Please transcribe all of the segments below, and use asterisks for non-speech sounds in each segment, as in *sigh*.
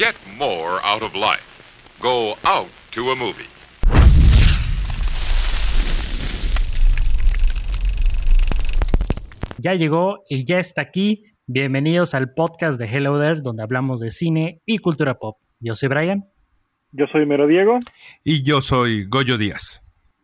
Get more out of life. Go out to a movie. Ya llegó y ya está aquí. Bienvenidos al podcast de Hello There, donde hablamos de cine y cultura pop. Yo soy Brian. Yo soy Mero Diego. Y yo soy Goyo Díaz.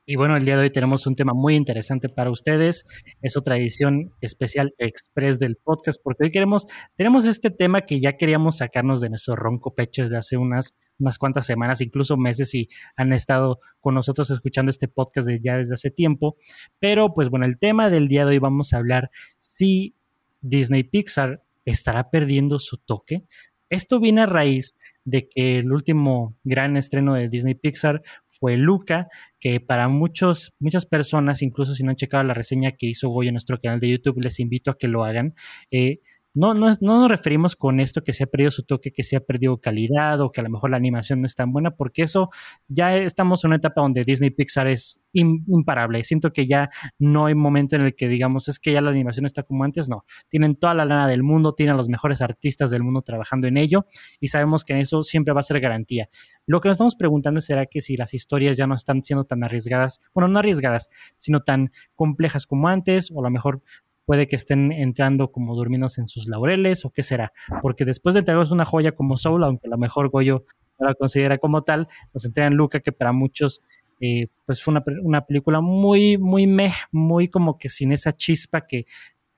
Y bueno, el día de hoy tenemos un tema muy interesante para ustedes. Es otra edición especial express del podcast, porque hoy queremos, tenemos este tema que ya queríamos sacarnos de nuestro ronco pecho desde hace unas, unas cuantas semanas, incluso meses, y han estado con nosotros escuchando este podcast ya desde hace tiempo. Pero pues bueno, el tema del día de hoy vamos a hablar si Disney Pixar estará perdiendo su toque. Esto viene a raíz de que el último gran estreno de Disney Pixar fue Luca, que para muchos, muchas personas, incluso si no han checado la reseña que hizo Goyo en nuestro canal de YouTube, les invito a que lo hagan. Eh, no, no, no, nos referimos con esto que se ha perdido su toque, que se ha perdido calidad o que a lo mejor la animación no es tan buena, porque eso ya estamos en una etapa donde Disney Pixar es imparable. Siento que ya no hay momento en el que digamos es que ya la animación está como antes, no. Tienen toda la lana del mundo, tienen los mejores artistas del mundo trabajando en ello y sabemos que eso siempre va a ser garantía. Lo que nos estamos preguntando será que si las historias ya no están siendo tan arriesgadas, bueno, no arriesgadas, sino tan complejas como antes, o a lo mejor puede que estén entrando como durmiéndose en sus laureles o qué será, porque después de entregarnos una joya como Soul, aunque a lo mejor Goyo no la considera como tal, nos entregan Luca, que para muchos eh, pues fue una, película muy, muy meh, muy como que sin esa chispa que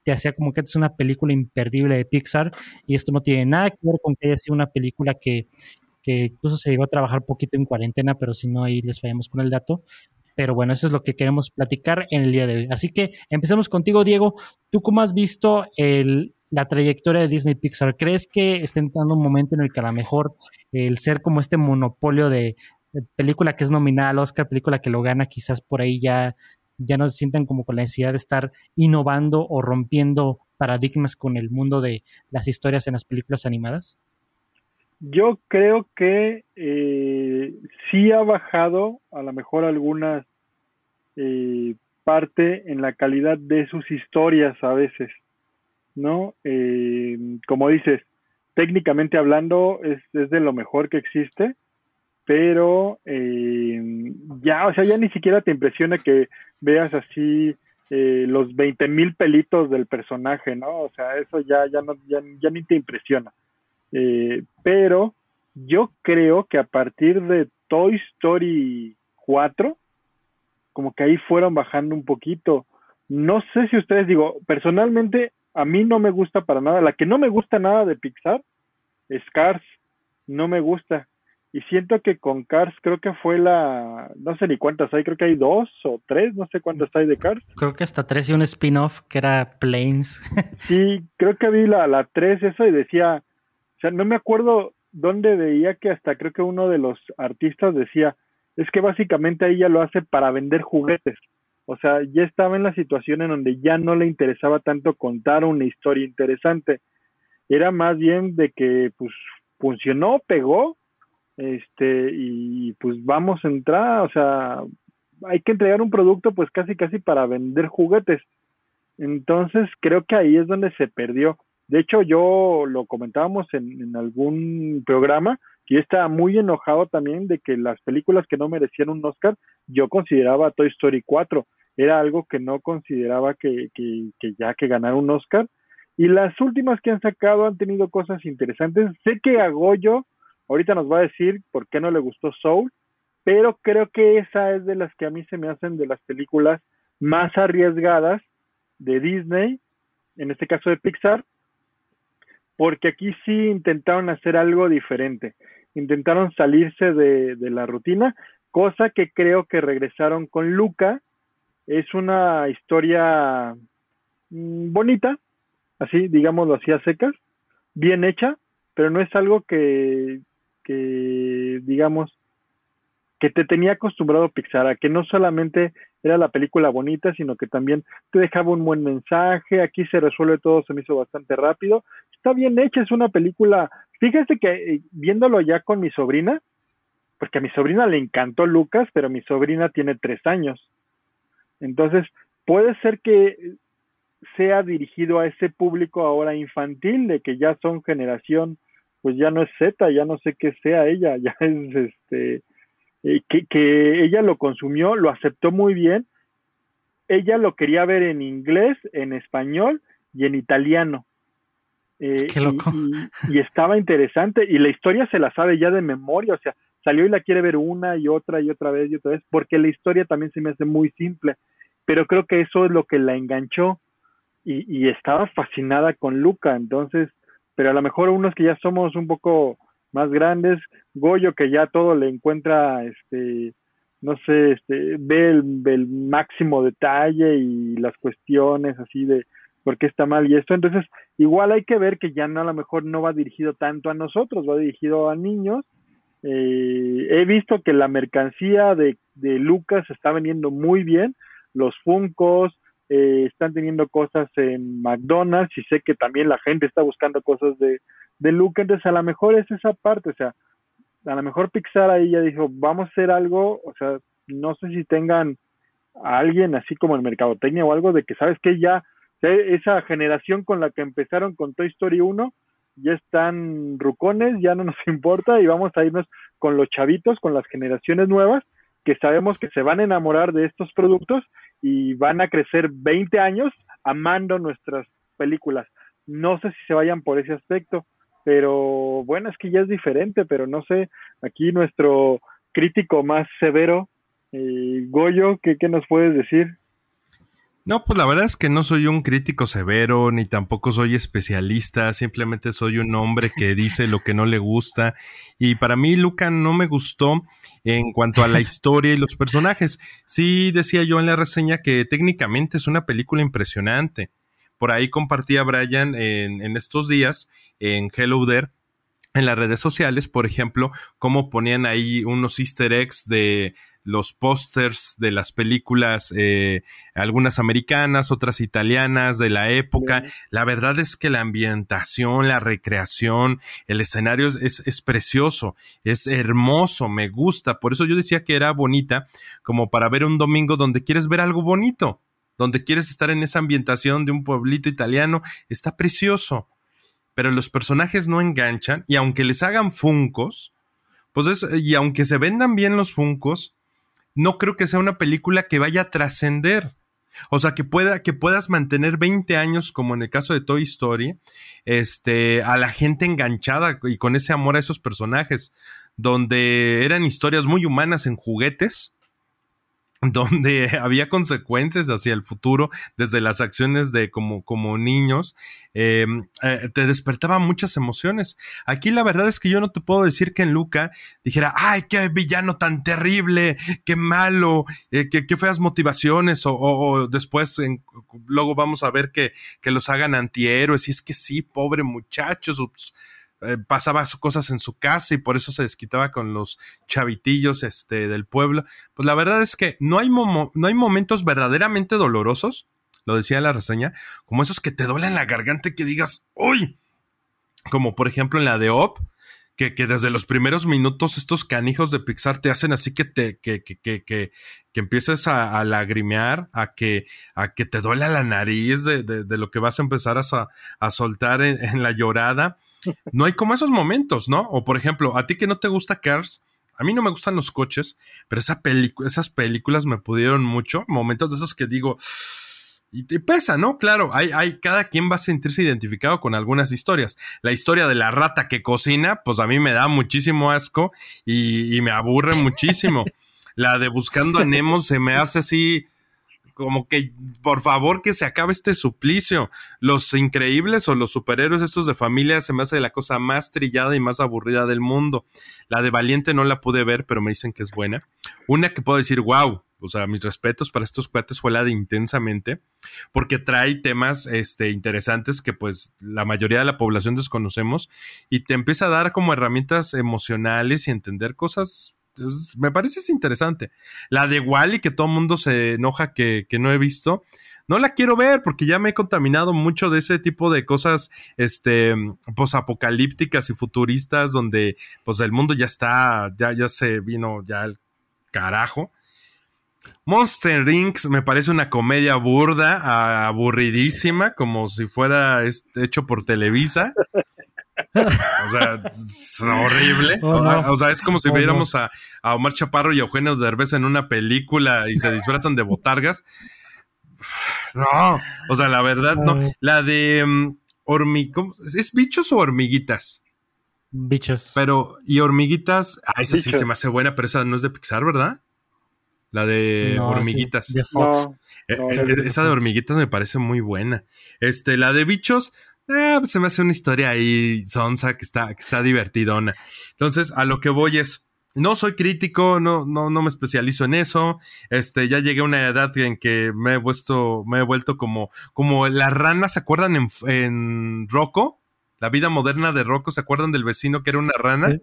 te hacía como que es una película imperdible de Pixar y esto no tiene nada que ver con que haya sido una película que, que incluso se llegó a trabajar poquito en cuarentena, pero si no ahí les fallamos con el dato, pero bueno, eso es lo que queremos platicar en el día de hoy. Así que empecemos contigo, Diego. ¿Tú cómo has visto la trayectoria de Disney Pixar? ¿Crees que está entrando un momento en el que a lo mejor el ser como este monopolio de, película que es nominada al Oscar, película que lo gana, quizás por ahí ya, ya no se sientan como con la necesidad de estar innovando o rompiendo paradigmas con el mundo de las historias en las películas animadas? Yo creo que eh, sí ha bajado a lo mejor algunas eh, parte en la calidad de sus historias a veces, ¿no? Eh, como dices, técnicamente hablando es, es, de lo mejor que existe, pero eh, ya, o sea, ya ni siquiera te impresiona que veas así eh, los 20 mil pelitos del personaje, ¿no? O sea, eso ya, ya, no, ya, ya ni te impresiona. Eh, pero yo creo que a partir de Toy Story 4, como que ahí fueron bajando un poquito. No sé si ustedes digo, personalmente a mí no me gusta para nada. La que no me gusta nada de Pixar es Cars. No me gusta. Y siento que con Cars creo que fue la, no sé ni cuántas hay, creo que hay dos o tres, no sé cuántas hay de Cars. Creo que hasta tres y un spin-off que era Planes. *laughs* sí, creo que vi la, la tres, eso, y decía, o sea, no me acuerdo dónde veía que hasta creo que uno de los artistas decía, es que básicamente ella lo hace para vender juguetes. O sea, ya estaba en la situación en donde ya no le interesaba tanto contar una historia interesante. Era más bien de que pues funcionó, pegó, este, y pues vamos a entrar, o sea, hay que entregar un producto pues casi casi para vender juguetes. Entonces creo que ahí es donde se perdió. De hecho, yo lo comentábamos en, algún programa y estaba muy enojado también de que las películas que no merecían un Oscar, yo consideraba Toy Story 4. Era algo que no consideraba que, que, que ya que ganar un Oscar. Y las últimas que han sacado han tenido cosas interesantes. Sé que a Goyo ahorita nos va a decir por qué no le gustó Soul, pero creo que esa es de las que a mí se me hacen de las películas más arriesgadas de Disney, en este caso de Pixar, porque aquí sí intentaron hacer algo diferente, intentaron salirse de, la rutina, cosa que creo que regresaron con Luca, es una historia mm, bonita, así, digámoslo así a secas, bien hecha, pero no es algo que, que digamos, que te tenía acostumbrado Pixar, a que no solamente era la película bonita, sino que también te dejaba un buen mensaje, aquí se resuelve todo, se me hizo bastante rápido, está bien hecha, es una película, fíjese que eh, viéndolo ya con mi sobrina, porque a mi sobrina le encantó Lucas, pero mi sobrina tiene tres años, entonces puede ser que sea dirigido a ese público ahora infantil, de que ya son generación pues ya no es Z, ya no sé qué sea ella, *laughs* ya es este, eh, que, que ella lo consumió, lo aceptó muy bien, ella lo quería ver en inglés, en español y en italiano. Eh, Qué loco. Y, estaba interesante y la historia se la sabe ya de memoria, o sea, salió y la quiere ver una y otra y otra vez y otra vez, porque la historia también se me hace muy simple, pero creo que eso es lo que la enganchó y, y estaba fascinada con Luca, entonces, pero a lo mejor unos que ya somos un poco más grandes, Goyo que ya todo le encuentra, este, no sé, este, ve el, el máximo detalle y las cuestiones así de por qué está mal y esto, entonces igual hay que ver que ya no a lo mejor no va dirigido tanto a nosotros, va dirigido a niños. Eh, he visto que la mercancía de, de Lucas está vendiendo muy bien, los Funcos, eh, están teniendo cosas en McDonald's y sé que también la gente está buscando cosas de, de Lucas, entonces a lo mejor es esa parte, o sea, a lo mejor Pixar ahí ya dijo, vamos a hacer algo, o sea, no sé si tengan a alguien así como en Mercadotecnia o algo de que, ¿sabes que Ya esa generación con la que empezaron con Toy Story 1, ya están rucones, ya no nos *laughs* importa y vamos a irnos con los chavitos, con las generaciones nuevas, que sabemos que se van a enamorar de estos productos y van a crecer 20 años amando nuestras películas. No sé si se vayan por ese aspecto, pero bueno, es que ya es diferente, pero no sé, aquí nuestro crítico más severo, eh, Goyo, ¿qué, ¿qué nos puedes decir? No, pues la verdad es que no soy un crítico severo, ni tampoco soy especialista, simplemente soy un hombre que *laughs* dice lo que no le gusta. Y para mí, Luca no me gustó en cuanto a la historia y los personajes. Sí decía yo en la reseña que técnicamente es una película impresionante. Por ahí compartía Brian en, en estos días en Hello There en las redes sociales, por ejemplo, cómo ponían ahí unos easter eggs de los pósters de las películas, eh, algunas americanas, otras italianas de la época. La verdad es que la ambientación, la recreación, el escenario es, es, precioso, es hermoso, me gusta. Por eso yo decía que era bonita, como para ver un domingo donde quieres ver algo bonito, donde quieres estar en esa ambientación de un pueblito italiano. Está precioso. Pero los personajes no enganchan y aunque les hagan funcos, pues es, y aunque se vendan bien los funcos, no creo que sea una película que vaya a trascender. O sea, que pueda, que puedas mantener 20 años, como en el caso de Toy Story, este, a la gente enganchada y con ese amor a esos personajes, donde eran historias muy humanas en juguetes, *laughs* donde había consecuencias hacia el futuro desde las acciones de como, como niños, em, eh, te despertaba muchas emociones. Aquí la verdad es que yo no te puedo decir que en Luca dijera, ay, qué villano tan terrible, qué malo, eh, qué, feas motivaciones, o, después luego vamos a ver que, que los hagan antihéroes, y es que sí, pobre muchachos, eh, pasaba cosas en su casa y por eso se desquitaba con los chavitillos este, del pueblo. Pues la verdad es que no hay, no hay momentos verdaderamente dolorosos, lo decía la reseña, como esos que te duelen la garganta y que digas, ¡uy! Como por ejemplo en la de Op, que, que, desde los primeros minutos estos canijos de Pixar te hacen así que te que, que, que, empieces a, lagrimear, a que, a que te duele la nariz de, de, lo que vas a empezar a, a soltar en, la llorada no hay como esos momentos, ¿no? O por ejemplo, a ti que no te gusta Cars, a mí no me gustan los coches, pero esa esas películas me pudieron mucho, momentos de esos que digo, y te pesa, ¿no? Claro, hay, hay, cada quien va a sentirse identificado con algunas historias. La historia de la rata que cocina, pues a mí me da muchísimo asco y, y me aburre muchísimo. *laughs* la de Buscando a Nemo se me hace así, como que por favor que se acabe este suplicio. Los increíbles o los superhéroes estos de familia se me hace la cosa más trillada y más aburrida del mundo. La de Valiente no la pude ver, pero me dicen que es buena. Una que puedo decir, wow, o sea, mis respetos para estos cuates fue la de Intensamente, porque trae temas este, interesantes que pues la mayoría de la población desconocemos y te empieza a dar como herramientas emocionales y entender cosas me parece interesante. La de Wally, que todo el mundo se enoja que, no he visto. No la quiero ver porque ya me he contaminado mucho de ese tipo de cosas, este, apocalípticas y futuristas donde, pues, el mundo ya está, ya, ya se vino ya el carajo. Monster Rings me parece una comedia burda, aburridísima, como si fuera hecho por Televisa. *laughs* *laughs* O sea, es horrible. Oh, no. O sea, es como si Oh, viéramos a, a Omar Chaparro y a Eugenio Derbez en una película y se disfrazan de botargas. *sighs* No, o sea, la verdad, no. La de um. ¿Es bichos o hormiguitas? Bichos. Pero, y hormiguitas, ah, esa sí se me hace buena, pero esa no es de Pixar, ¿verdad? La de No, hormiguitas. de Fox. No, Eh, No, eh, esa de hormiguitas me parece muy buena. Este, la de bichos, ah, pues se me hace una historia ahí sonsa que está, que está divertidona. Entonces, a lo que voy es, no soy crítico, no, no, no me especializo en eso. Este, ya llegué a una edad en que me he vuelto, me he vuelto como, como las ranas, ¿se acuerdan en, en Rocco? La vida moderna de Rocco, ¿se acuerdan del vecino que era una rana? Sí.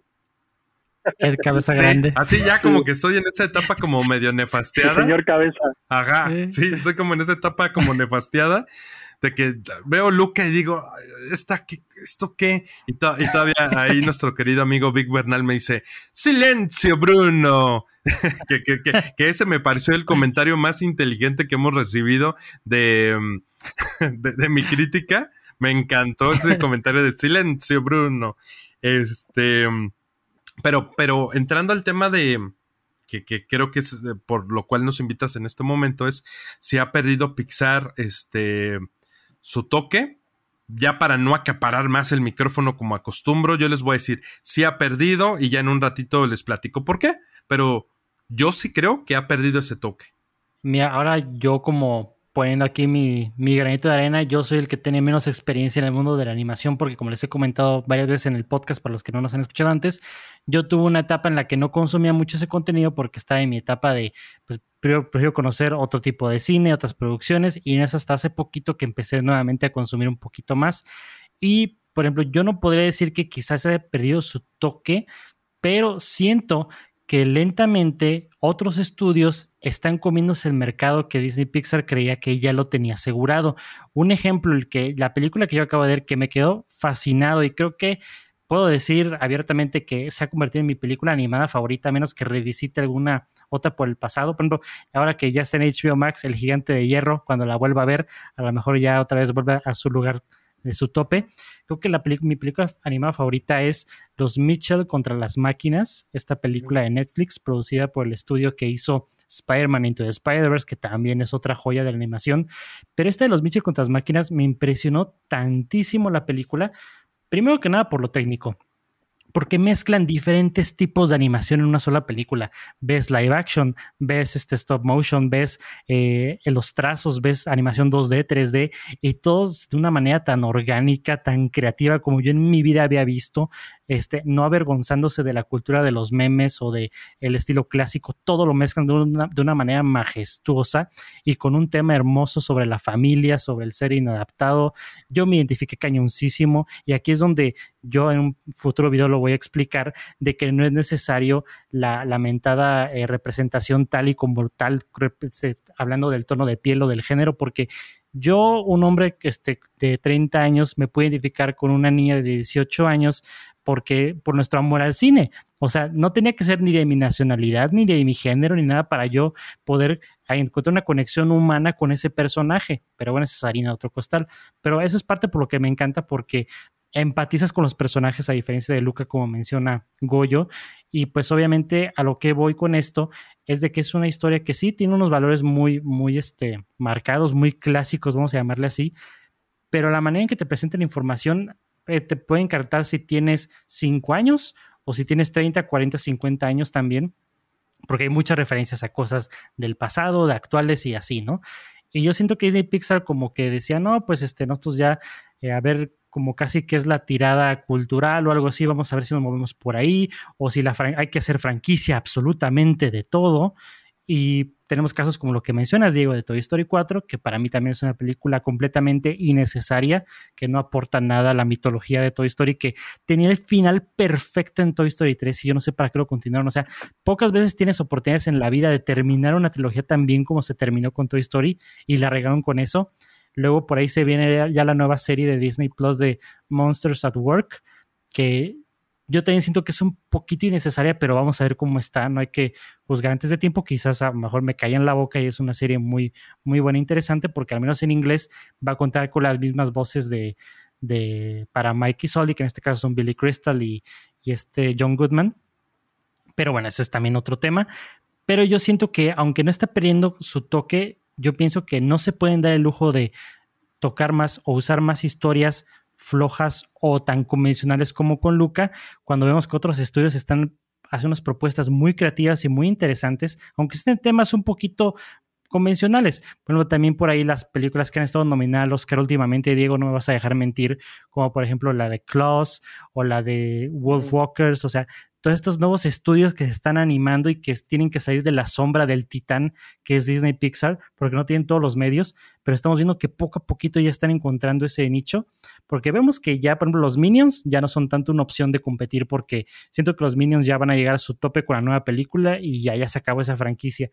El cabeza Sí, grande. así ya como que estoy en esa etapa como medio nefasteada. señor cabeza. Ajá, sí, estoy como en esa etapa como nefasteada de que veo Luca y digo, ¿Esta qué, ¿esto qué? Y, to- y todavía *laughs* ahí nuestro querido amigo Vic Bernal me dice, silencio Bruno, *laughs* que, que- que- que ese me pareció el comentario más inteligente que hemos recibido de, mm, *laughs* de, de mi crítica. Me encantó ese comentario de silencio Bruno. Este, mm, pero, pero entrando al tema de, que, que creo que es eh, por lo cual nos invitas en este momento, es si ha perdido Pixar este, su toque. Ya para no acaparar más el micrófono como acostumbro, yo les voy a decir, sí ha perdido y ya en un ratito les platico por qué, pero yo sí creo que ha perdido ese toque. Mira, ahora yo como poniendo aquí mi, granito de arena, yo soy el que tiene menos experiencia en el mundo de la animación porque como les he comentado varias veces en el podcast para los que no nos han escuchado antes, yo tuve una etapa en la que no consumía mucho ese contenido porque estaba en mi etapa de, pues, prefiero, conocer otro tipo de cine, otras producciones y no es hasta hace poquito que empecé nuevamente a consumir un poquito más. Y, por ejemplo, yo no podría decir que quizás haya perdido su toque, pero siento que lentamente otros estudios están comiéndose el mercado que Disney Pixar creía que ya lo tenía asegurado. Un ejemplo, el que la película que yo acabo de ver que me quedó fascinado y creo que puedo decir abiertamente que se ha convertido en mi película animada favorita, a menos que revisite alguna otra por el pasado. Por ejemplo, ahora que ya está en HBO Max, El Gigante de Hierro, cuando la vuelva a ver, a lo mejor ya otra vez vuelve a su lugar de su tope. Creo que la mi película animada favorita es Los Mitchell contra las máquinas, esta película de Netflix producida por el estudio que hizo Spider-Man Into the Spider-Verse, que también es otra joya de la animación. Pero esta de Los Mitchell contra las máquinas me impresionó tantísimo la película, primero que nada por lo técnico porque mezclan diferentes tipos de animación en una sola película. Ves live action, ves este stop motion, ves eh, los trazos, ves animación 2D, 3D y todos de una manera tan orgánica, tan creativa como yo en mi vida había visto, este, no avergonzándose de la cultura de los memes o de el estilo clásico, todo lo mezclan de una, de una manera majestuosa y con un tema hermoso sobre la familia, sobre el ser inadaptado. Yo me identifiqué cañoncísimo y aquí es donde yo en un futuro video lo voy a explicar de que no es necesario la lamentada eh, representación tal y como tal, hablando del tono de piel o del género, porque yo, un hombre este, de 30 años, me puedo identificar con una niña de 18 años porque por nuestro amor al cine. O sea, no tenía que ser ni de mi nacionalidad, ni de mi género, ni nada para yo poder encontrar una conexión humana con ese personaje. Pero bueno, esa es harina de otro costal. Pero eso es parte por lo que me encanta porque empatizas con los personajes a diferencia de Luca, como menciona Goyo. Y pues obviamente a lo que voy con esto es de que es una historia que sí tiene unos valores muy, muy este, marcados, muy clásicos, vamos a llamarle así. Pero la manera en que te presenta la información te puede encartar si tienes 5 años o si tienes 30, 40, 50 años también, porque hay muchas referencias a cosas del pasado, de actuales y así, ¿no? Y yo siento que Disney Pixar como que decía, no, pues este, nosotros ya, eh, a ver, como casi que es la tirada cultural o algo así, vamos a ver si nos movemos por ahí, o si la hay que hacer franquicia absolutamente de todo. Y tenemos casos como lo que mencionas, Diego, de Toy Story 4, que para mí también es una película completamente innecesaria, que no aporta nada a la mitología de Toy Story, que tenía el final perfecto en Toy Story 3 y yo no sé para qué lo continuaron. O sea, pocas veces tienes oportunidades en la vida de terminar una trilogía tan bien como se terminó con Toy Story y la regaron con eso. Luego por ahí se viene ya la nueva serie de Disney Plus de Monsters at Work, que yo también siento que es un poquito innecesaria, pero vamos a ver cómo está. No hay que juzgar antes de tiempo. Quizás a lo mejor me cae en la boca y es una serie muy, muy buena e interesante porque al menos en inglés va a contar con las mismas voces de, de para Mikey Sully, que en este caso son Billy Crystal y, y este John Goodman. Pero bueno, ese es también otro tema. Pero yo siento que aunque no está perdiendo su toque, yo pienso que no se pueden dar el lujo de tocar más o usar más historias flojas o tan convencionales como con Luca, cuando vemos que otros estudios están haciendo unas propuestas muy creativas y muy interesantes, aunque estén temas un poquito convencionales. Bueno, también por ahí las películas que han estado nominadas al Oscar últimamente, Diego, no me vas a dejar mentir, como por ejemplo la de Klaus o la de Wolfwalkers, o sea, todos estos nuevos estudios que se están animando y que tienen que salir de la sombra del titán que es Disney Pixar, porque no tienen todos los medios, pero estamos viendo que poco a poquito ya están encontrando ese nicho, porque vemos que ya, por ejemplo, los Minions ya no son tanto una opción de competir, porque siento que los Minions ya van a llegar a su tope con la nueva película y ya, ya se acabó esa franquicia.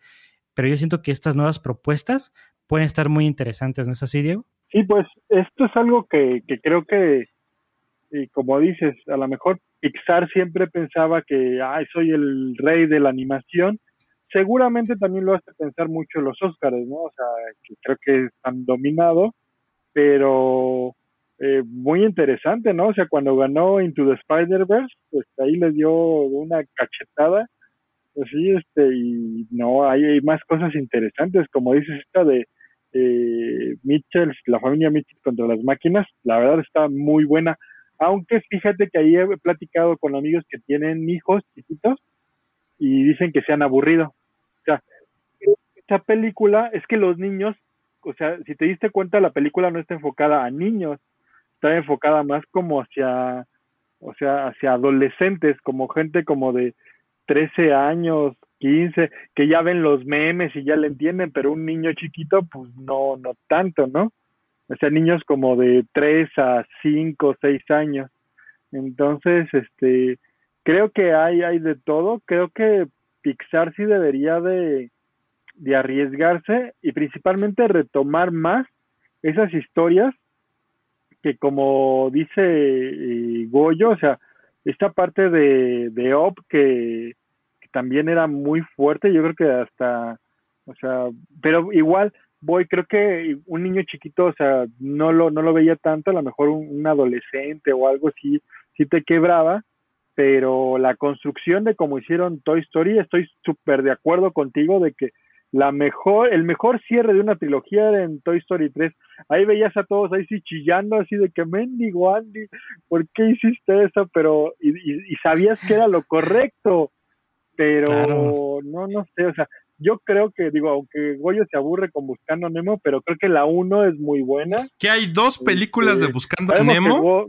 Pero yo siento que estas nuevas propuestas pueden estar muy interesantes, ¿no es así, Diego? Sí, pues esto es algo que, que creo que, y como dices, a lo mejor Pixar siempre pensaba que, ay, soy el rey de la animación. Seguramente también lo hace pensar mucho los Oscars, ¿no? O sea, que creo que están dominados, pero eh, muy interesante, ¿no? O sea, cuando ganó Into the Spider-Verse, pues ahí le dio una cachetada. Pues sí, este, y no, hay más cosas interesantes, como dices, esta de eh, Mitchell, la familia Mitchell contra las máquinas, la verdad está muy buena aunque fíjate que ahí he platicado con amigos que tienen hijos chiquitos y dicen que se han aburrido. O sea, esta película es que los niños, o sea, si te diste cuenta, la película no está enfocada a niños, está enfocada más como hacia, o sea, hacia adolescentes, como gente como de 13 años, 15, que ya ven los memes y ya le entienden, pero un niño chiquito, pues no, no tanto, ¿no? O sea, niños como de 3 a 5, 6 años. Entonces, este, creo que hay, hay de todo, creo que Pixar sí debería de, de arriesgarse y principalmente retomar más esas historias que como dice eh, Goyo, o sea, esta parte de, de Op que, que, también era muy fuerte, yo creo que hasta, o sea, pero igual voy, creo que un niño chiquito, o sea, no lo, no lo veía tanto, a lo mejor un, adolescente o algo así, sí te quebraba, pero la construcción de cómo hicieron Toy Story, estoy súper de acuerdo contigo de que la mejor, el mejor cierre de una trilogía era en Toy Story 3. Ahí veías a todos ahí sí chillando así de que mendigo Andy, ¿por qué hiciste eso? Pero, y, y, sabías que era lo correcto, pero no, no sé, o sea, yo creo que, digo, aunque Goyo se aburre con Buscando a Nemo, pero creo que la 1 es muy buena. ¿Que hay dos películas de este, Buscando a Nemo?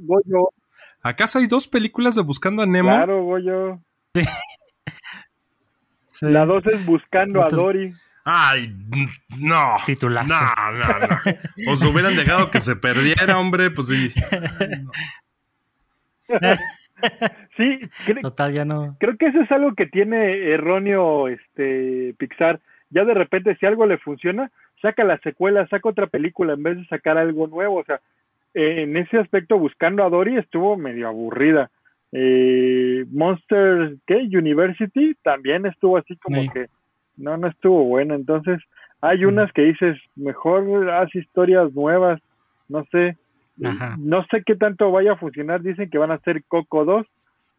¿Acaso hay dos películas de Buscando a Nemo? Claro, Goyo. Sí. La 2 es Buscando a Dory. Ay, no. Titulazo. No, no, no. Os hubieran dejado que se perdiera, hombre, pues sí. *laughs* sí, Total, ya no. creo que eso es algo que tiene erróneo este Pixar. Ya de repente, si algo le funciona, saca la secuela, saca otra película en vez de sacar algo nuevo. O sea, en ese aspecto, buscando a Dory estuvo medio aburrida. Eh, Monster ¿qué? University también estuvo así como que no, no estuvo bueno. Entonces, hay unas que dices, mejor haz historias nuevas, no sé. No sé qué tanto vaya a funcionar. Dicen que van a ser Coco 2.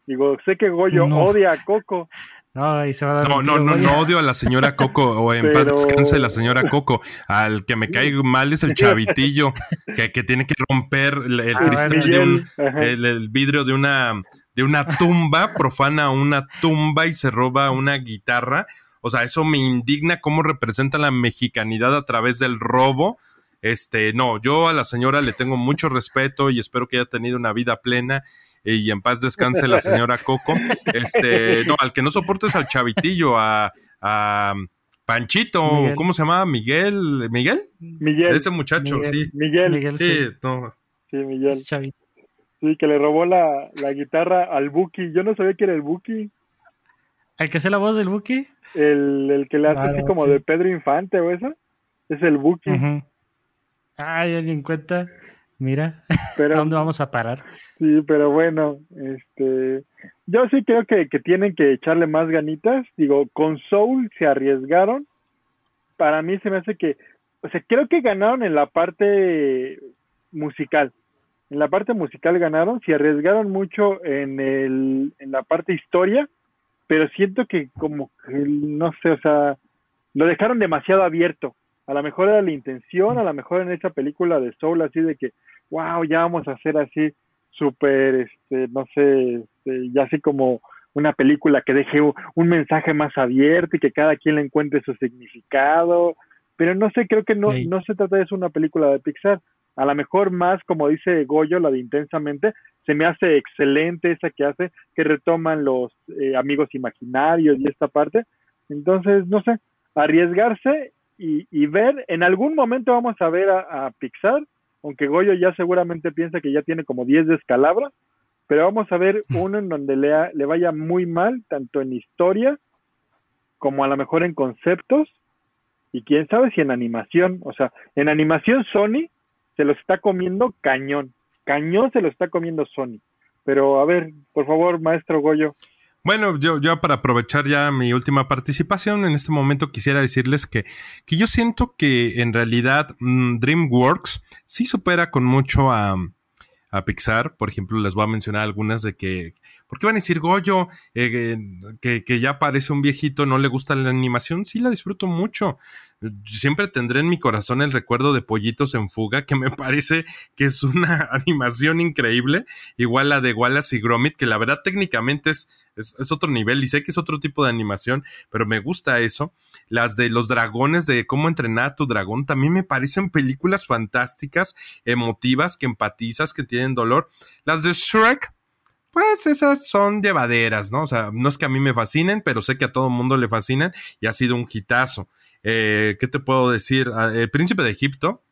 Digo, sé que Goyo odia a Coco. No, se va a no, no, no, no, odio a la señora Coco, o en paz descanse la señora Coco. Al que me cae mal es el *laughs* chavitillo, que, que tiene que romper el, ah, cristal de un, el, vidrio de una, de una tumba, profana una tumba y se roba una guitarra. O sea, eso me indigna cómo representa la mexicanidad a través del robo este, no, yo a la señora le tengo mucho respeto y espero que haya tenido una vida plena y en paz descanse la señora Coco. *laughs* Este, no, al que no soporto es al chavitillo, a, a Panchito, ¿cómo se llama? Miguel, ¿Miguel? Miguel. Ese muchacho, sí. Miguel. sí, No. sí, Miguel. Sí, que le robó la, la guitarra al Buki. Yo no sabía que era el Buki. ¿El que hace la voz del Buki? El, el que le hace así como de Pedro Infante o eso. Es el Buki. Ay, alguien cuenta. Mira, *laughs* pero, ¿a dónde vamos a parar? Sí, pero bueno, este, yo sí creo que, que tienen que echarle más ganitas. Digo, con Soul se arriesgaron. Para mí se me hace que, o sea, creo que ganaron en la parte musical. en la parte musical ganaron, se arriesgaron mucho en, el, en la parte historia, pero siento que como que, no sé, o sea, lo dejaron demasiado abierto. A lo mejor era la intención, a lo mejor en esa película de Soul, así de que, wow, ya vamos a hacer así súper, este, no sé, este, ya así como una película que deje un, mensaje más abierto y que cada quien le encuentre su significado. Pero no sé, creo que no, no se trata de eso una película de Pixar. A lo mejor más, como dice Goyo, la de Intensamente, se me hace excelente esa que hace, que retoman los eh, amigos imaginarios y esta parte. Entonces, no sé, arriesgarse y, y ver, en algún momento vamos a ver a, a Pixar, aunque Goyo ya seguramente piensa que ya tiene como 10 descalabras, pero vamos a ver uno en donde le, le vaya muy mal, tanto en historia como a lo mejor en conceptos, y quién sabe si en animación, o sea, en animación Sony se lo está comiendo cañón, cañón se lo está comiendo Sony. Pero a ver, por favor, maestro Goyo. Bueno, yo, yo para aprovechar ya mi última participación, en este momento quisiera decirles que, que yo siento que en realidad mm, DreamWorks sí supera con mucho a, a Pixar. Por ejemplo, les voy a mencionar algunas de que, ¿por qué van a decir Goyo? Eh, que, que, ya parece un viejito, no le gusta la animación. Sí, la disfruto mucho siempre tendré en mi corazón el recuerdo de Pollitos en Fuga, que me *laughs* parece que es una *laughs* animación increíble, igual la de Wallace y Gromit, que la verdad técnicamente es, es, otro nivel y sé que es otro tipo de animación, pero me gusta eso. Las de los dragones, de cómo entrenar a tu dragón, también me parecen películas fantásticas, emotivas, que empatizas, que tienen dolor. Las de Shrek, pues esas son llevaderas, ¿no? O sea, no es que a mí me fascinen, pero sé que a todo el mundo le fascinan y ha sido un hitazo. Eh, ¿Qué te puedo decir? Ah, el príncipe de Egipto,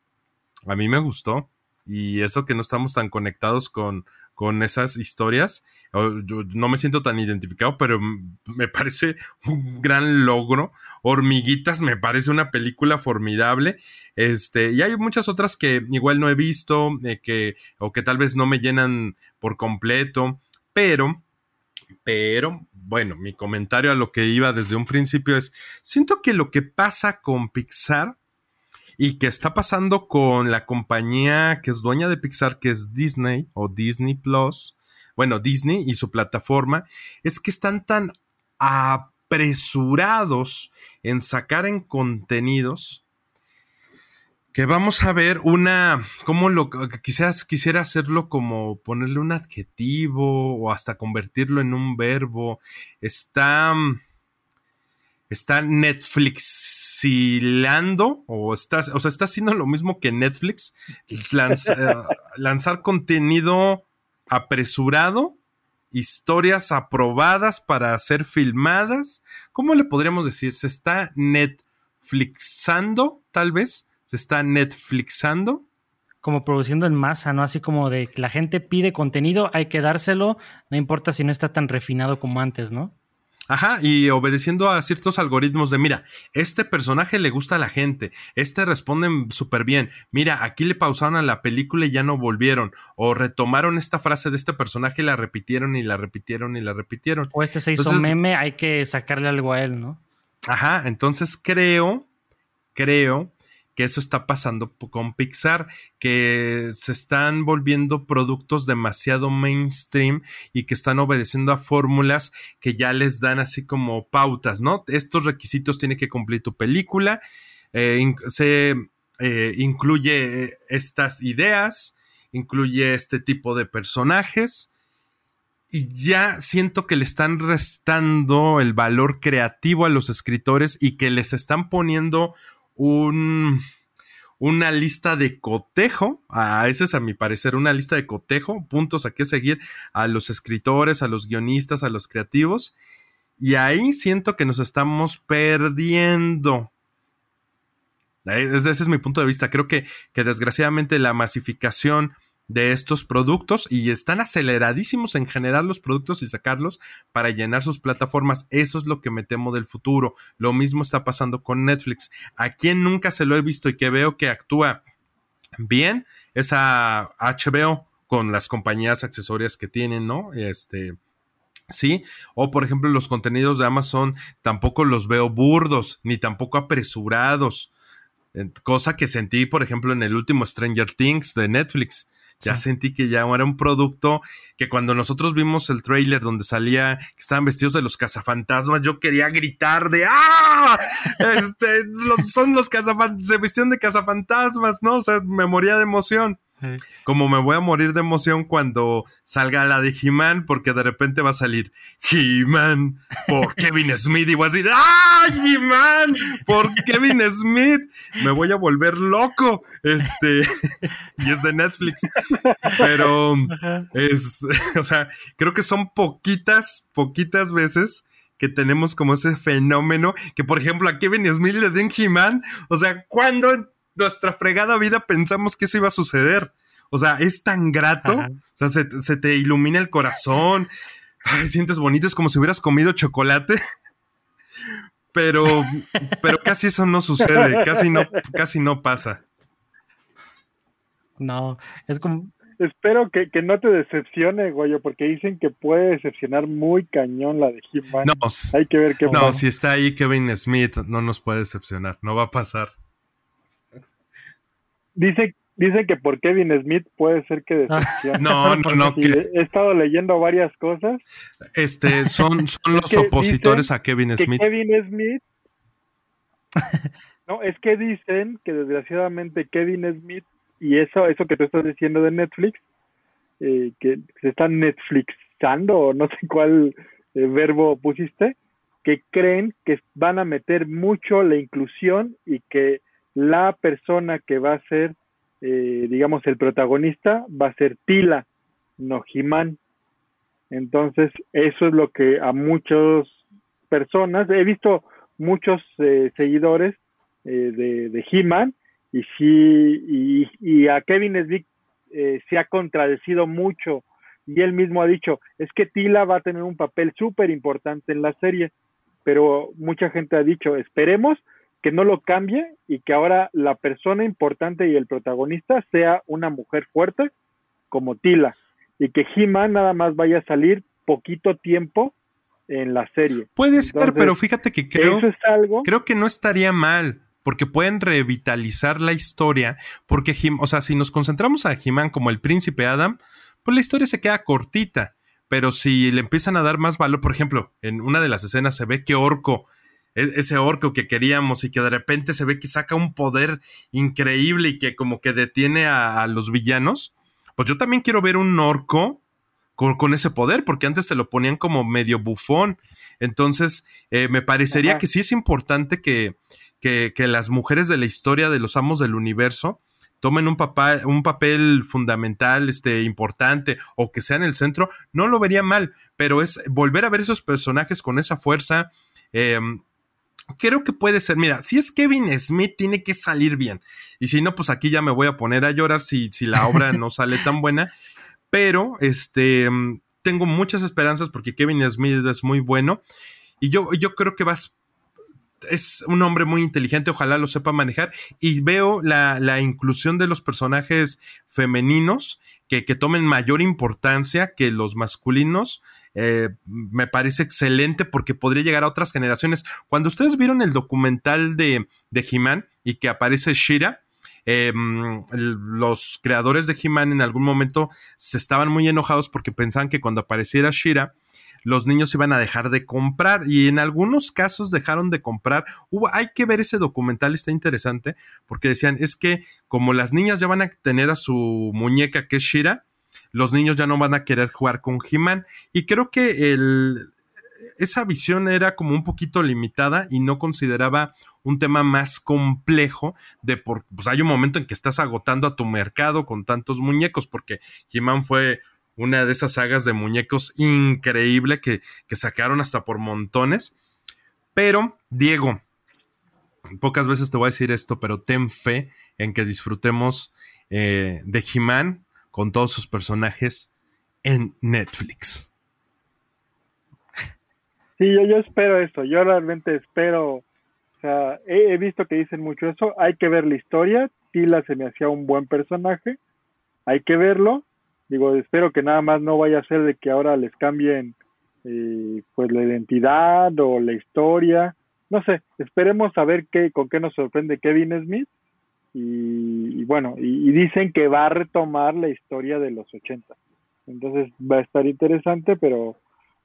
a mí me gustó. Y eso que no estamos tan conectados con, con esas historias. Yo no me siento tan identificado, pero me parece un gran logro. Hormiguitas me parece una película formidable. Este, y hay muchas otras que igual no he visto, eh, que, o que tal vez no me llenan por completo, pero, pero bueno, mi comentario a lo que iba desde un principio es, siento que lo que pasa con Pixar y que está pasando con la compañía que es dueña de Pixar, que es Disney o Disney Plus, bueno, Disney y su plataforma, es que están tan apresurados en sacar en contenidos que vamos a ver una, ¿cómo lo quizás quisiera hacerlo como ponerle un adjetivo o hasta convertirlo en un verbo? Está, está Netflixilando o está, o sea, está haciendo lo mismo que Netflix, *laughs* eh, lanzar contenido apresurado, historias aprobadas para ser filmadas. ¿Cómo le podríamos decir? Se está Netflixando, tal vez se está Netflixando. Como produciendo en masa, ¿no? Así como de que la gente pide contenido, hay que dárselo, no importa si no está tan refinado como antes, ¿no? Ajá, y obedeciendo a ciertos algoritmos de, mira, este personaje le gusta a la gente, este responden súper bien, mira, aquí le pausaron a la película y ya no volvieron, o retomaron esta frase de este personaje y la repitieron y la repitieron y la repitieron. O este se hizo meme, hay que sacarle algo a él, ¿no? Ajá, entonces creo, creo que eso está pasando con Pixar, que se están volviendo productos demasiado mainstream y que están obedeciendo a fórmulas que ya les dan así como pautas, ¿no? Estos requisitos tiene que cumplir tu película, eh, se eh, incluye estas ideas, incluye este tipo de personajes. Y ya siento que le están restando el valor creativo a los escritores y que les están poniendo un, una lista de cotejo, a ese es a mi parecer una lista de cotejo, puntos a qué seguir a los escritores, a los guionistas, a los creativos, y ahí siento que nos estamos perdiendo. Ese es mi punto de vista. Creo que, que desgraciadamente la masificación de estos productos y están aceleradísimos en generar los productos y sacarlos para llenar sus plataformas. Eso es lo que me temo del futuro. Lo mismo está pasando con Netflix. A quien nunca se lo he visto y que veo que actúa bien es a HBO con las compañías accesorias que tienen, ¿no? Este, Sí, o por ejemplo los contenidos de Amazon tampoco los veo burdos ni tampoco apresurados, cosa que sentí por ejemplo en el último Stranger Things de Netflix Ya sentí que ya era un producto que cuando nosotros vimos el trailer donde salía que estaban vestidos de los cazafantasmas, yo quería gritar de ¡Ah! Este, son los cazafantasmas, se vistieron de cazafantasmas, ¿no? O sea, me moría de emoción. Como me voy a morir de emoción cuando salga la de He-Man, porque de repente va a salir He-Man por *laughs* Kevin Smith y voy a decir, ¡ah, He-Man! Por Kevin Smith. Me voy a volver loco. Este, *laughs* y es de Netflix. Pero es, *laughs* o sea, creo que son poquitas, poquitas veces que tenemos como ese fenómeno que, por ejemplo, a Kevin Smith le den He-Man. O sea, ¿cuándo nuestra fregada vida pensamos que eso iba a suceder. O sea, es tan grato, o sea, se, te ilumina el corazón, sientes bonito, es como si hubieras comido chocolate. *laughs* Pero, pero casi eso no sucede, casi no, casi no pasa. No, es como. Espero que, no te decepcione, Goyo, porque dicen que puede decepcionar muy cañón la de He-Man. No, hay que ver qué No, si está ahí Kevin Smith, no nos puede decepcionar, no va a pasar. Dice, dice que por Kevin Smith puede ser que ah. No, no, no. He estado leyendo varias cosas. Este, son, *laughs* son los opositores a Kevin Smith. Kevin Smith. no, es que dicen que desgraciadamente Kevin Smith, y eso, eso que tú estás diciendo de Netflix, eh, que se están Netflixando, o no sé cuál eh, verbo pusiste, que creen que van a meter mucho la inclusión y que la persona que va a ser, eh, digamos, el protagonista va a ser Tila, no Jimán. Entonces, eso es lo que a muchas personas, he visto muchos eh, seguidores eh, de, de He-Man y sí, y, a Kevin Smith se ha contradecido mucho y él mismo ha dicho, es que Tila va a tener un papel súper importante en la serie, pero mucha gente ha dicho, esperemos que no lo cambie y que ahora la persona importante y el protagonista sea una mujer fuerte como Tila y que He-Man nada más vaya a salir poquito tiempo en la serie. Puede ser, pero fíjate que creo, creo que no estaría mal porque pueden revitalizar la historia, porque, o sea, si nos concentramos a He-Man como el príncipe Adam, pues la historia se queda cortita, pero si le empiezan a dar más valor, por ejemplo, en una de las escenas se ve que Orco ese orco que queríamos y que de repente se ve que saca un poder increíble y que como que detiene a, los villanos, pues yo también quiero ver un orco con, ese poder, porque antes te lo ponían como medio bufón. Entonces, eh, me parecería que sí es importante que, que, que, las mujeres de la historia de los amos del universo tomen un, papá, un papel fundamental, este, importante, o que sean el centro, no lo vería mal, pero es volver a ver esos personajes con esa fuerza, eh, creo que puede ser, mira, si es Kevin Smith, tiene que salir bien. Y si no, pues aquí ya me voy a poner a llorar si, si la obra no *laughs* sale tan buena. Pero, este, tengo muchas esperanzas porque Kevin Smith es muy bueno. Y yo, yo creo que vas es un hombre muy inteligente, ojalá lo sepa manejar. Y veo la, la inclusión de los personajes femeninos que, tomen mayor importancia que los masculinos. Eh, me parece excelente porque podría llegar a otras generaciones. Cuando ustedes vieron el documental de, de He-Man y que aparece Shira, em, los creadores de He-Man en algún momento se estaban muy enojados porque pensaban que cuando apareciera Shira, los niños iban a dejar de comprar y en algunos casos dejaron de comprar. Hay que ver ese documental, está interesante, porque decían, es que como las niñas ya van a tener a su muñeca que es Shira, los niños ya no van a querer jugar con He-Man. Y creo que esa visión era como un poquito limitada y no consideraba un tema más complejo de por, pues hay un momento en que estás agotando a tu mercado con tantos muñecos, porque He-Man fue una de esas sagas de muñecos increíble que, sacaron hasta por montones. Pero, Diego, pocas veces te voy a decir esto, pero ten fe en que disfrutemos eh, de He-Man con todos sus personajes en Netflix. Sí, yo, yo espero esto, yo realmente espero, o sea, he, he, visto que dicen mucho eso, hay que ver la historia, Tila se me hacía un buen personaje, hay que verlo, Digo, espero que nada más no vaya a ser de que ahora les cambien eh, pues la identidad o la historia. No sé, esperemos a ver qué, con qué nos sorprende Kevin Smith y, bueno, y, dicen que va a retomar la historia de los 80. Entonces va a estar interesante, pero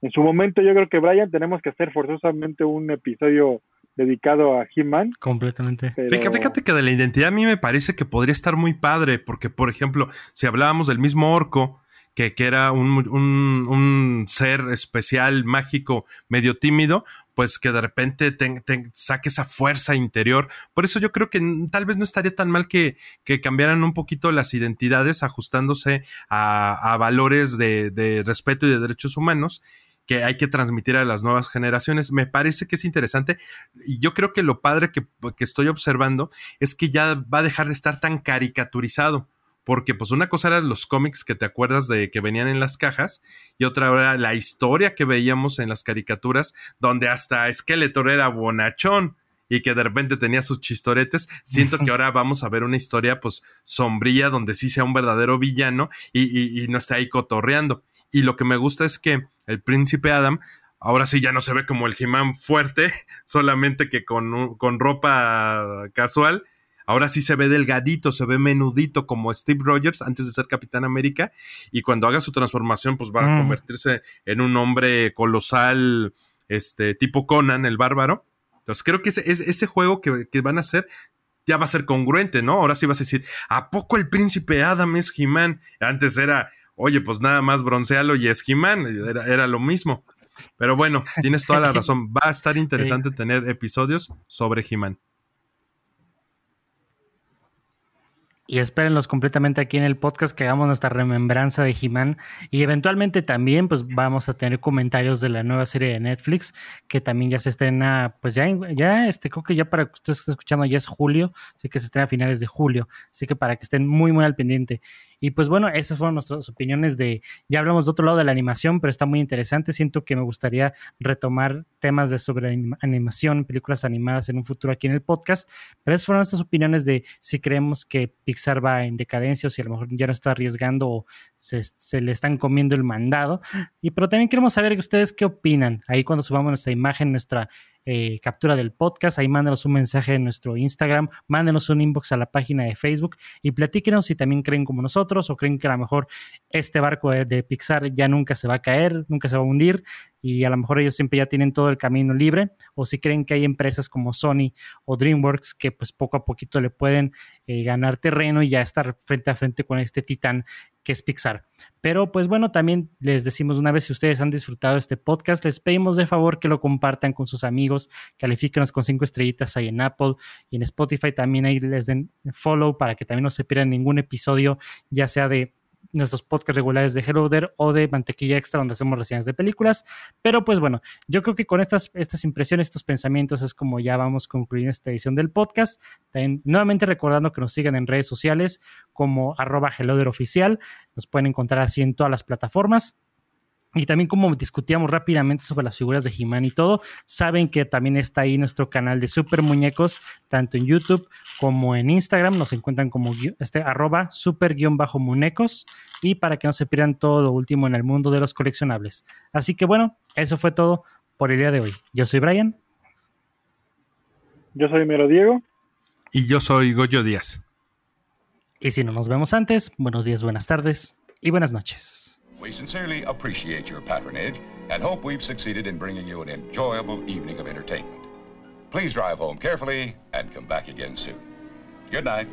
en su momento yo creo que Brian tenemos que hacer forzosamente un episodio dedicado a He-Man. Completamente. Fíjate, que de la identidad a mí me parece que podría estar muy padre, porque por ejemplo, si hablábamos del mismo orco, que, que era un, un, ser especial, mágico, medio tímido, pues que de repente te, saque esa fuerza interior. Por eso yo creo que tal vez no estaría tan mal que, que cambiaran un poquito las identidades, ajustándose a, a valores de, de respeto y de derechos humanos que hay que transmitir a las nuevas generaciones. Me parece que es interesante y yo creo que lo padre que, que, estoy observando es que ya va a dejar de estar tan caricaturizado porque pues una cosa eran los cómics que te acuerdas de que venían en las cajas y otra era la historia que veíamos en las caricaturas donde hasta Skeletor era bonachón y que de repente tenía sus chistoretes. Siento que *laughs* ahora vamos a ver una historia pues sombría donde sí sea un verdadero villano y, no esté ahí cotorreando. Y lo que me gusta es que el príncipe Adam ahora sí ya no se ve como el He-Man fuerte, *laughs* solamente que con, con ropa casual Ahora sí se ve delgadito, se ve menudito como Steve Rogers antes de ser Capitán América. Y cuando haga su transformación, pues va a mm. convertirse en un hombre colosal, este, tipo Conan, el bárbaro. Entonces creo que ese, ese juego que, van a hacer ya va a ser congruente, ¿no? Ahora sí vas a decir, ¿a poco el príncipe Adam es He-Man? Antes era, oye, pues nada más broncealo y es He-Man, era, era, lo mismo. Pero bueno, tienes toda la *laughs* razón. Va a estar interesante tener episodios sobre He-Man. Y espérenlos completamente aquí en el podcast que hagamos nuestra remembranza de He-Man y eventualmente también pues vamos a tener comentarios de la nueva serie de Netflix que también ya se estrena pues ya ya este creo que ya para que ustedes estén escuchando ya es julio así que se estrena a finales de julio así que para que estén muy muy al pendiente y pues bueno, esas fueron nuestras opiniones de, ya hablamos de otro lado de la animación, pero está muy interesante. Siento que me gustaría retomar temas de sobre animación, películas animadas en un futuro aquí en el podcast. Pero esas fueron nuestras opiniones de si creemos que Pixar va en decadencia o si a lo mejor ya no está arriesgando o se, se le están comiendo el mandado. Y pero también queremos saber ustedes qué opinan. Ahí cuando subamos nuestra imagen, nuestra eh, captura del podcast. Ahí mándenos un mensaje en nuestro Instagram, mándenos un inbox a la página de Facebook y platíquenos si también creen como nosotros o creen que a lo mejor este barco de, Pixar ya nunca se va a caer, nunca se va a hundir y a lo mejor ellos siempre ya tienen todo el camino libre o si creen que hay empresas como Sony o DreamWorks que pues poco a poquito le pueden eh, ganar terreno y ya estar frente a frente con este titán que es Pixar. Pero pues bueno, también les decimos una vez si ustedes han disfrutado este podcast, les pedimos de favor que lo compartan con sus amigos, califíquenos con cinco estrellitas ahí en Apple y en Spotify también ahí les den follow para que también no se pierdan ningún episodio, ya sea de nuestros podcasts regulares de Hello There o de Mantequilla Extra, donde hacemos reseñas de películas. Pero pues bueno, yo creo que con estas, estas impresiones, estos pensamientos, es como ya vamos concluyendo esta edición del podcast. También, nuevamente recordando que nos sigan en redes sociales como arroba Hello Oficial. Nos pueden encontrar así en todas las plataformas. Y también como discutíamos rápidamente sobre las figuras de He-Man y todo, saben que también está ahí nuestro canal de Super Muñecos, tanto en YouTube como en Instagram. Nos encuentran como este arroba super-muñecos y para que no se pierdan todo lo último en el mundo de los coleccionables. Así que bueno, eso fue todo por el día de hoy. Yo soy Brian. Yo soy Mero Diego. Y yo soy Goyo Díaz. Y si no nos vemos antes, buenos días, buenas tardes y buenas noches. We sincerely appreciate your patronage and hope we've succeeded in bringing you an enjoyable evening of entertainment. Please drive home carefully and come back again soon. Good night.